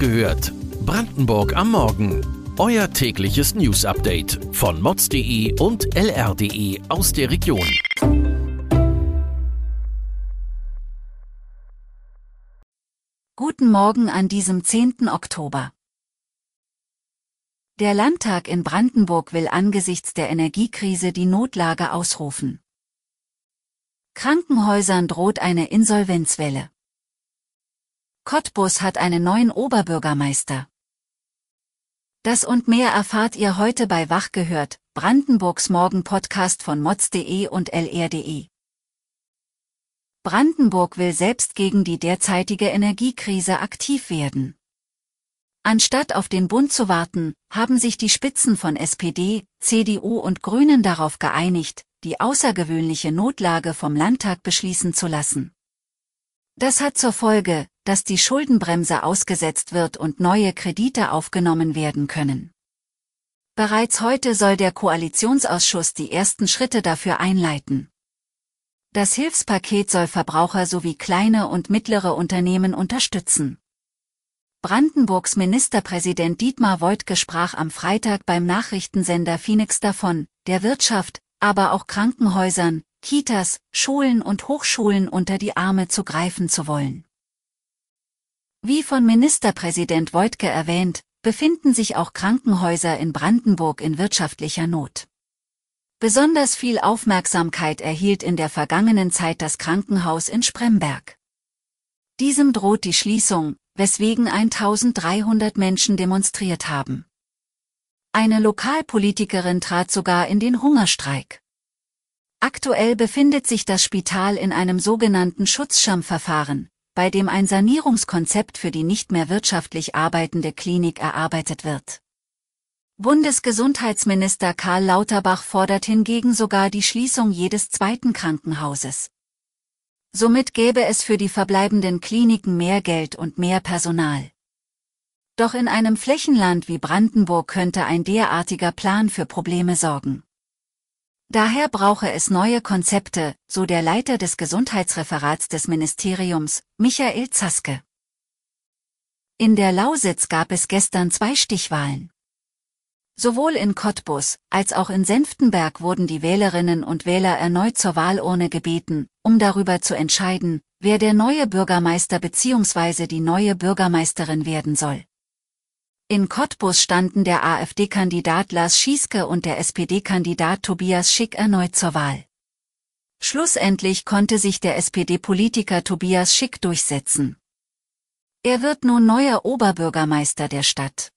gehört. Brandenburg am Morgen. Euer tägliches News-Update von mods.de und lr.de aus der Region. Guten Morgen an diesem 10. Oktober. Der Landtag in Brandenburg will angesichts der Energiekrise die Notlage ausrufen. Krankenhäusern droht eine Insolvenzwelle. Cottbus hat einen neuen Oberbürgermeister. Das und mehr erfahrt ihr heute bei Wach gehört, Brandenburgs Morgen-Podcast von mods.de und lr.de. Brandenburg will selbst gegen die derzeitige Energiekrise aktiv werden. Anstatt auf den Bund zu warten, haben sich die Spitzen von SPD, CDU und Grünen darauf geeinigt, die außergewöhnliche Notlage vom Landtag beschließen zu lassen. Das hat zur Folge, dass die Schuldenbremse ausgesetzt wird und neue Kredite aufgenommen werden können. Bereits heute soll der Koalitionsausschuss die ersten Schritte dafür einleiten. Das Hilfspaket soll Verbraucher sowie kleine und mittlere Unternehmen unterstützen. Brandenburgs Ministerpräsident Dietmar Woidke sprach am Freitag beim Nachrichtensender Phoenix davon, der Wirtschaft, aber auch Krankenhäusern, Kitas, Schulen und Hochschulen unter die Arme zu greifen zu wollen. Wie von Ministerpräsident Woidke erwähnt, befinden sich auch Krankenhäuser in Brandenburg in wirtschaftlicher Not. Besonders viel Aufmerksamkeit erhielt in der vergangenen Zeit das Krankenhaus in Spremberg. Diesem droht die Schließung, weswegen 1300 Menschen demonstriert haben. Eine Lokalpolitikerin trat sogar in den Hungerstreik. Aktuell befindet sich das Spital in einem sogenannten Schutzschirmverfahren, bei dem ein Sanierungskonzept für die nicht mehr wirtschaftlich arbeitende Klinik erarbeitet wird. Bundesgesundheitsminister Karl Lauterbach fordert hingegen sogar die Schließung jedes zweiten Krankenhauses. Somit gäbe es für die verbleibenden Kliniken mehr Geld und mehr Personal. Doch in einem Flächenland wie Brandenburg könnte ein derartiger Plan für Probleme sorgen. Daher brauche es neue Konzepte, so der Leiter des Gesundheitsreferats des Ministeriums, Michael Zaske. In der Lausitz gab es gestern zwei Stichwahlen. Sowohl in Cottbus als auch in Senftenberg wurden die Wählerinnen und Wähler erneut zur Wahlurne gebeten, um darüber zu entscheiden, wer der neue Bürgermeister bzw. die neue Bürgermeisterin werden soll. In Cottbus standen der AfD-Kandidat Lars Schieske und der SPD-Kandidat Tobias Schick erneut zur Wahl. Schlussendlich konnte sich der SPD-Politiker Tobias Schick durchsetzen. Er wird nun neuer Oberbürgermeister der Stadt.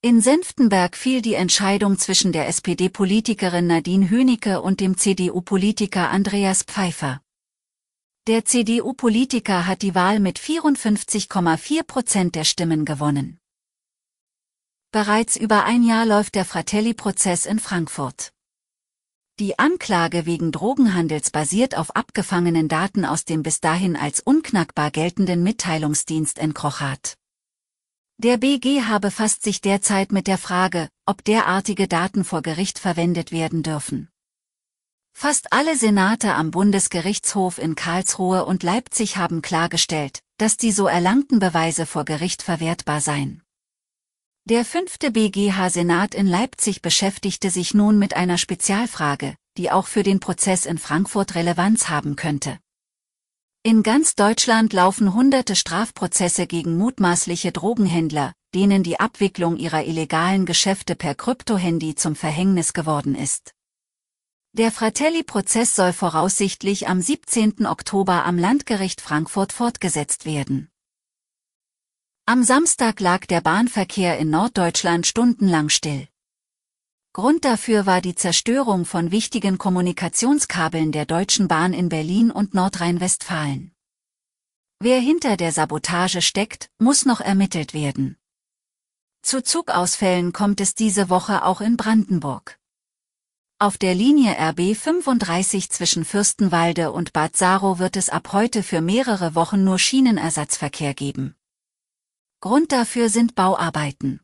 In Senftenberg fiel die Entscheidung zwischen der SPD-Politikerin Nadine Hönicke und dem CDU-Politiker Andreas Pfeiffer. Der CDU-Politiker hat die Wahl mit 54,4 Prozent der Stimmen gewonnen. Bereits über ein Jahr läuft der Fratelli-Prozess in Frankfurt. Die Anklage wegen Drogenhandels basiert auf abgefangenen Daten aus dem bis dahin als unknackbar geltenden Mitteilungsdienst Encrochat. Der BGH befasst sich derzeit mit der Frage, ob derartige Daten vor Gericht verwendet werden dürfen. Fast alle Senate am Bundesgerichtshof in Karlsruhe und Leipzig haben klargestellt, dass die so erlangten Beweise vor Gericht verwertbar seien. Der fünfte BGH-Senat in Leipzig beschäftigte sich nun mit einer Spezialfrage, die auch für den Prozess in Frankfurt Relevanz haben könnte. In ganz Deutschland laufen hunderte Strafprozesse gegen mutmaßliche Drogenhändler, denen die Abwicklung ihrer illegalen Geschäfte per Kryptohandy zum Verhängnis geworden ist. Der Fratelli-Prozess soll voraussichtlich am 17. Oktober am Landgericht Frankfurt fortgesetzt werden. Am Samstag lag der Bahnverkehr in Norddeutschland stundenlang still. Grund dafür war die Zerstörung von wichtigen Kommunikationskabeln der Deutschen Bahn in Berlin und Nordrhein-Westfalen. Wer hinter der Sabotage steckt, muss noch ermittelt werden. Zu Zugausfällen kommt es diese Woche auch in Brandenburg. Auf der Linie RB 35 zwischen Fürstenwalde und Bad Saro wird es ab heute für mehrere Wochen nur Schienenersatzverkehr geben. Grund dafür sind Bauarbeiten.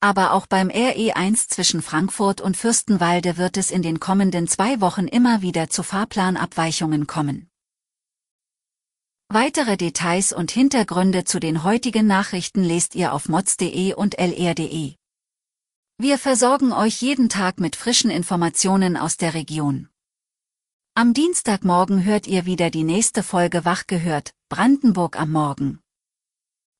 Aber auch beim RE1 zwischen Frankfurt und Fürstenwalde wird es in den kommenden zwei Wochen immer wieder zu Fahrplanabweichungen kommen. Weitere Details und Hintergründe zu den heutigen Nachrichten lest ihr auf mods.de und lr.de. Wir versorgen euch jeden Tag mit frischen Informationen aus der Region. Am Dienstagmorgen hört ihr wieder die nächste Folge Wach gehört, Brandenburg am Morgen.